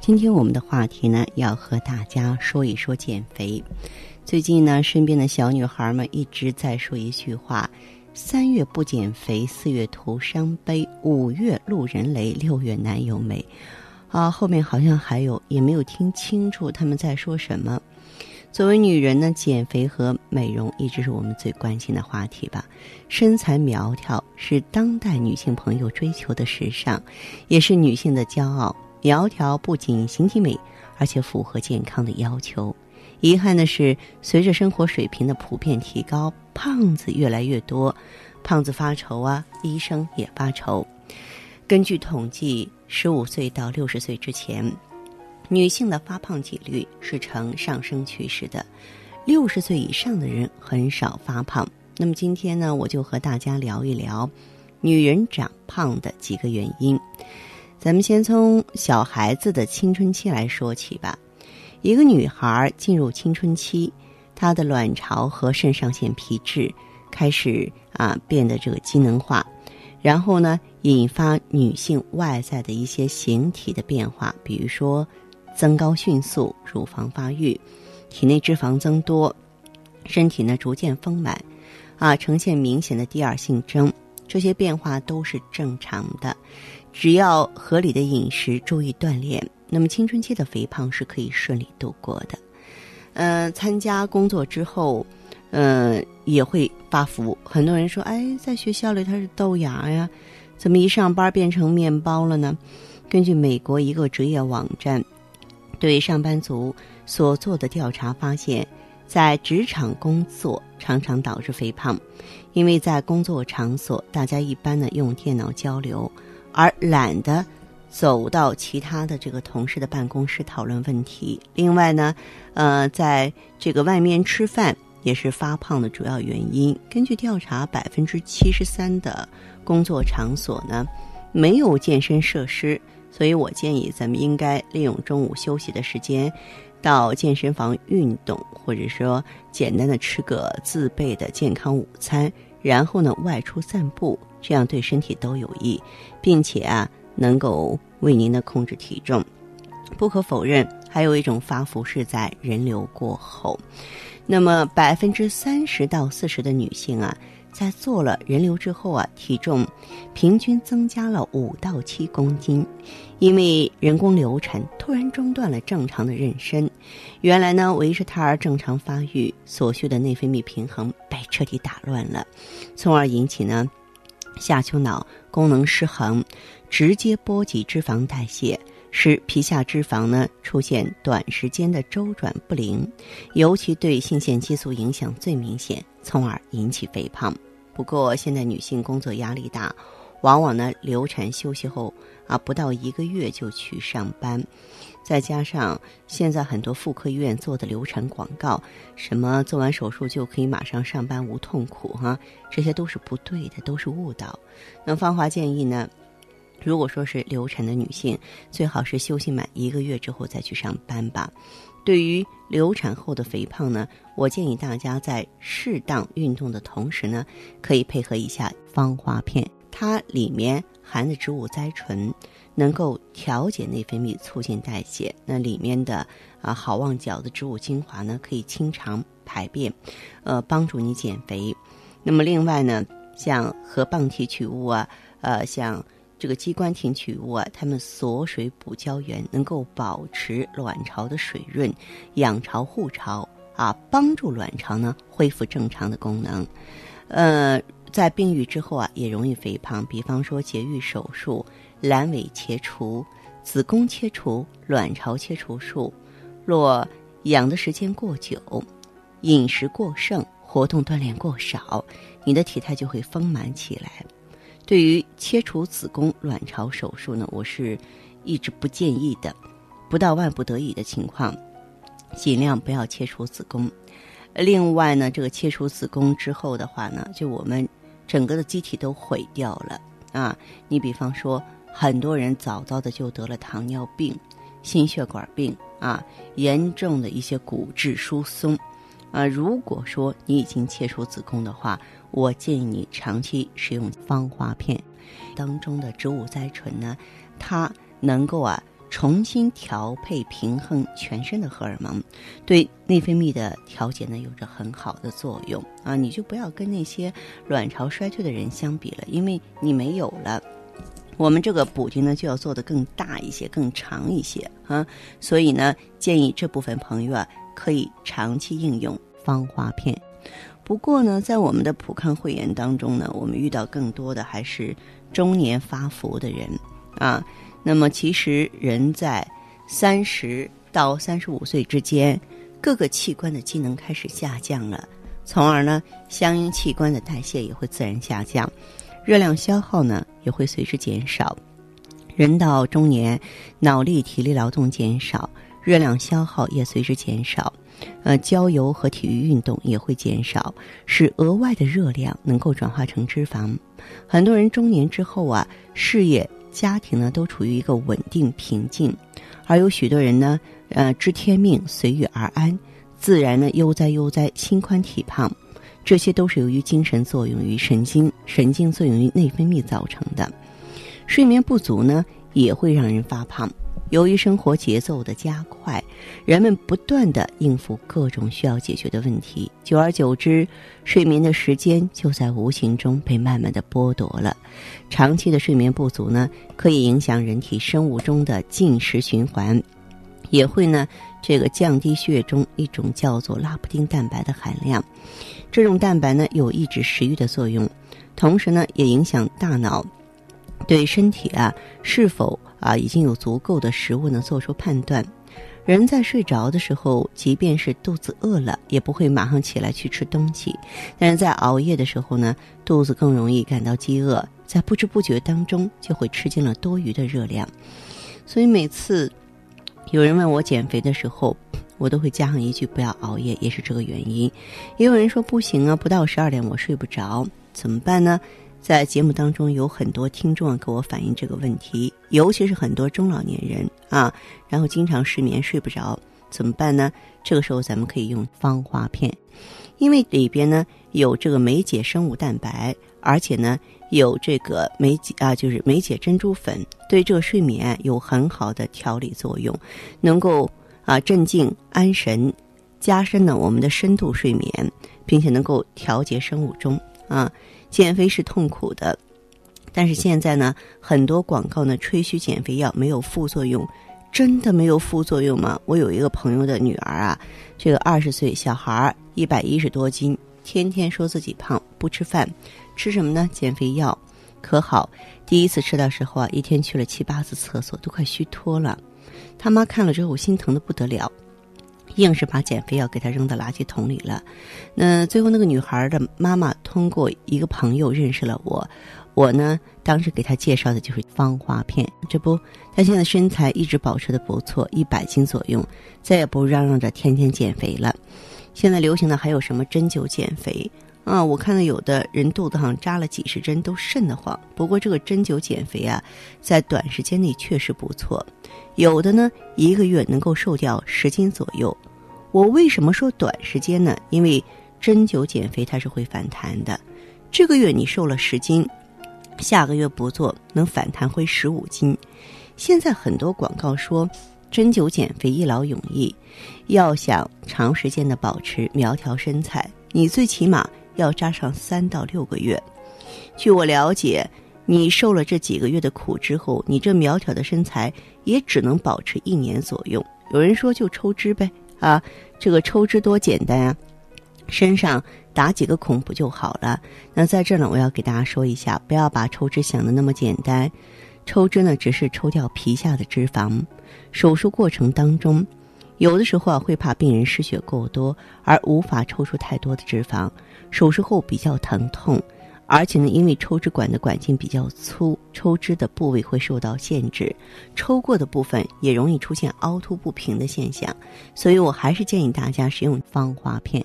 今天我们的话题呢，要和大家说一说减肥。最近呢，身边的小女孩们一直在说一句话：“三月不减肥，四月徒伤悲；五月路人雷，六月男友美。”啊，后面好像还有，也没有听清楚他们在说什么。作为女人呢，减肥和美容一直是我们最关心的话题吧。身材苗条是当代女性朋友追求的时尚，也是女性的骄傲。苗条不仅形体美，而且符合健康的要求。遗憾的是，随着生活水平的普遍提高，胖子越来越多，胖子发愁啊，医生也发愁。根据统计，十五岁到六十岁之前，女性的发胖几率是呈上升趋势的；六十岁以上的人很少发胖。那么今天呢，我就和大家聊一聊女人长胖的几个原因。咱们先从小孩子的青春期来说起吧。一个女孩进入青春期，她的卵巢和肾上腺皮质开始啊变得这个机能化，然后呢，引发女性外在的一些形体的变化，比如说增高迅速、乳房发育、体内脂肪增多、身体呢逐渐丰满，啊，呈现明显的第二性征，这些变化都是正常的。只要合理的饮食，注意锻炼，那么青春期的肥胖是可以顺利度过的。呃，参加工作之后，嗯，也会发福。很多人说，哎，在学校里他是豆芽呀，怎么一上班变成面包了呢？根据美国一个职业网站对上班族所做的调查发现，在职场工作常常导致肥胖，因为在工作场所，大家一般呢用电脑交流。而懒得走到其他的这个同事的办公室讨论问题。另外呢，呃，在这个外面吃饭也是发胖的主要原因。根据调查，百分之七十三的工作场所呢没有健身设施，所以我建议咱们应该利用中午休息的时间到健身房运动，或者说简单的吃个自备的健康午餐，然后呢外出散步。这样对身体都有益，并且啊，能够为您的控制体重。不可否认，还有一种发福是在人流过后。那么，百分之三十到四十的女性啊，在做了人流之后啊，体重平均增加了五到七公斤，因为人工流产突然中断了正常的妊娠，原来呢维持胎儿正常发育所需的内分泌平衡被彻底打乱了，从而引起呢。下丘脑功能失衡，直接波及脂肪代谢，使皮下脂肪呢出现短时间的周转不灵，尤其对性腺激素影响最明显，从而引起肥胖。不过，现在女性工作压力大。往往呢，流产休息后啊，不到一个月就去上班，再加上现在很多妇科医院做的流产广告，什么做完手术就可以马上上班无痛苦哈，这些都是不对的，都是误导。那芳华建议呢，如果说是流产的女性，最好是休息满一个月之后再去上班吧。对于流产后的肥胖呢，我建议大家在适当运动的同时呢，可以配合一下芳华片。它里面含的植物甾醇能够调节内分泌，促进代谢。那里面的啊好望角的植物精华呢，可以清肠排便，呃，帮助你减肥。那么另外呢，像河蚌提取物啊，呃，像这个鸡冠提取物啊，它们锁水补胶原，能够保持卵巢的水润，养巢护巢。啊，帮助卵巢呢恢复正常的功能。呃，在病愈之后啊，也容易肥胖。比方说节育手术、阑尾切除、子宫切除、卵巢切除术，若养的时间过久，饮食过剩，活动锻炼过少，你的体态就会丰满起来。对于切除子宫卵巢手术呢，我是一直不建议的，不到万不得已的情况。尽量不要切除子宫。另外呢，这个切除子宫之后的话呢，就我们整个的机体都毁掉了啊。你比方说，很多人早早的就得了糖尿病、心血管病啊，严重的一些骨质疏松啊。如果说你已经切除子宫的话，我建议你长期使用芳华片当中的植物甾醇呢，它能够啊。重新调配平衡全身的荷尔蒙，对内分泌的调节呢有着很好的作用啊！你就不要跟那些卵巢衰退的人相比了，因为你没有了。我们这个补丁呢就要做的更大一些、更长一些啊！所以呢，建议这部分朋友啊可以长期应用芳华片。不过呢，在我们的普康会员当中呢，我们遇到更多的还是中年发福的人啊。那么，其实人在三十到三十五岁之间，各个器官的机能开始下降了，从而呢，相应器官的代谢也会自然下降，热量消耗呢也会随之减少。人到中年，脑力、体力劳动减少，热量消耗也随之减少，呃，郊游和体育运动也会减少，使额外的热量能够转化成脂肪。很多人中年之后啊，事业。家庭呢都处于一个稳定平静，而有许多人呢，呃，知天命随遇而安，自然呢悠哉悠哉，心宽体胖，这些都是由于精神作用于神经，神经作用于内分泌造成的。睡眠不足呢，也会让人发胖。由于生活节奏的加快，人们不断的应付各种需要解决的问题，久而久之，睡眠的时间就在无形中被慢慢的剥夺了。长期的睡眠不足呢，可以影响人体生物钟的进食循环，也会呢这个降低血液中一种叫做拉普丁蛋白的含量。这种蛋白呢有抑制食欲的作用，同时呢也影响大脑对身体啊是否。啊，已经有足够的食物呢，做出判断。人在睡着的时候，即便是肚子饿了，也不会马上起来去吃东西。但是在熬夜的时候呢，肚子更容易感到饥饿，在不知不觉当中就会吃进了多余的热量。所以每次有人问我减肥的时候，我都会加上一句：不要熬夜，也是这个原因。也有人说不行啊，不到十二点我睡不着，怎么办呢？在节目当中，有很多听众给我反映这个问题，尤其是很多中老年人啊，然后经常失眠睡不着，怎么办呢？这个时候咱们可以用芳华片，因为里边呢有这个酶解生物蛋白，而且呢有这个酶解啊，就是酶解珍珠粉，对这个睡眠有很好的调理作用，能够啊镇静安神，加深呢我们的深度睡眠，并且能够调节生物钟啊。减肥是痛苦的，但是现在呢，很多广告呢吹嘘减肥药没有副作用，真的没有副作用吗？我有一个朋友的女儿啊，这个二十岁小孩儿，一百一十多斤，天天说自己胖，不吃饭，吃什么呢？减肥药，可好？第一次吃的时候啊，一天去了七八次厕所，都快虚脱了。他妈看了之后心疼的不得了。硬是把减肥药给他扔到垃圾桶里了。那最后那个女孩的妈妈通过一个朋友认识了我，我呢当时给她介绍的就是芳华片。这不，她现在身材一直保持的不错，一百斤左右，再也不嚷嚷着天天减肥了。现在流行的还有什么针灸减肥啊？我看到有的人肚子上扎了几十针都瘆得慌。不过这个针灸减肥啊，在短时间内确实不错，有的呢一个月能够瘦掉十斤左右。我为什么说短时间呢？因为针灸减肥它是会反弹的。这个月你瘦了十斤，下个月不做能反弹回十五斤。现在很多广告说针灸减肥一劳永逸，要想长时间的保持苗条身材，你最起码要扎上三到六个月。据我了解，你受了这几个月的苦之后，你这苗条的身材也只能保持一年左右。有人说就抽脂呗。啊，这个抽脂多简单啊，身上打几个孔不就好了？那在这儿呢，我要给大家说一下，不要把抽脂想的那么简单。抽脂呢，只是抽掉皮下的脂肪。手术过程当中，有的时候啊，会怕病人失血过多而无法抽出太多的脂肪。手术后比较疼痛，而且呢，因为抽脂管的管径比较粗，抽脂的部位会受到限制，抽过的部分也容易出现凹凸不平的现象。所以我还是建议大家使用芳华片，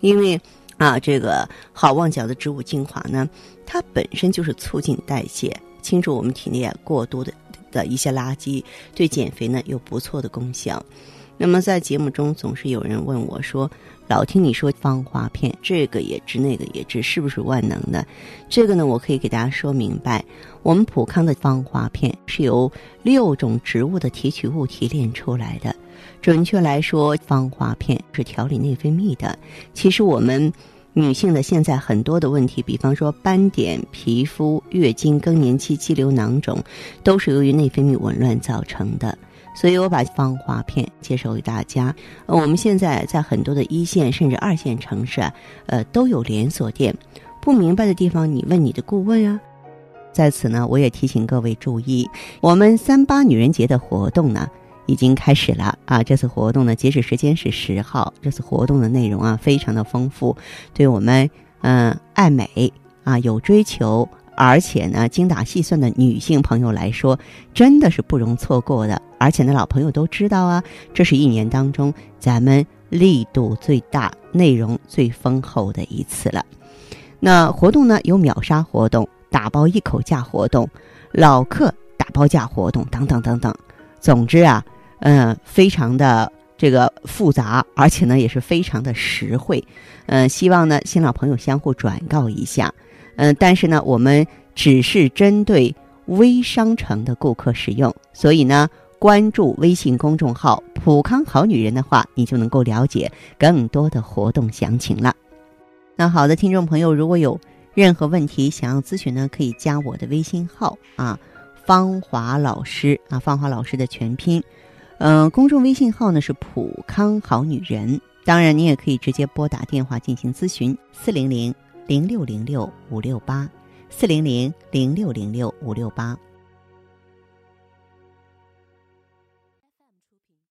因为啊，这个好望角的植物精华呢，它本身就是促进代谢。清除我们体内过多的的一些垃圾，对减肥呢有不错的功效。那么在节目中总是有人问我说：“老听你说芳华片，这个也治那个也治，是不是万能的？”这个呢，我可以给大家说明白。我们普康的芳华片是由六种植物的提取物提炼出来的。准确来说，芳华片是调理内分泌的。其实我们。女性的现在很多的问题，比方说斑点、皮肤、月经、更年期肌瘤、囊肿，都是由于内分泌紊乱造成的。所以我把芳华片介绍给大家。我们现在在很多的一线甚至二线城市啊，呃，都有连锁店。不明白的地方，你问你的顾问啊。在此呢，我也提醒各位注意，我们三八女人节的活动呢。已经开始了啊！这次活动呢，截止时间是十号。这次活动的内容啊，非常的丰富，对我们嗯爱美啊有追求，而且呢精打细算的女性朋友来说，真的是不容错过的。而且呢，老朋友都知道啊，这是一年当中咱们力度最大、内容最丰厚的一次了。那活动呢，有秒杀活动、打包一口价活动、老客打包价活动等等等等。总之啊。嗯，非常的这个复杂，而且呢也是非常的实惠。嗯，希望呢新老朋友相互转告一下。嗯，但是呢我们只是针对微商城的顾客使用，所以呢关注微信公众号“普康好女人”的话，你就能够了解更多的活动详情了。那好的，听众朋友，如果有任何问题想要咨询呢，可以加我的微信号啊，芳华老师啊，芳华老师的全拼。嗯，公众微信号呢是普康好女人，当然你也可以直接拨打电话进行咨询，四零零零六零六五六八，四零零零六零六五六八。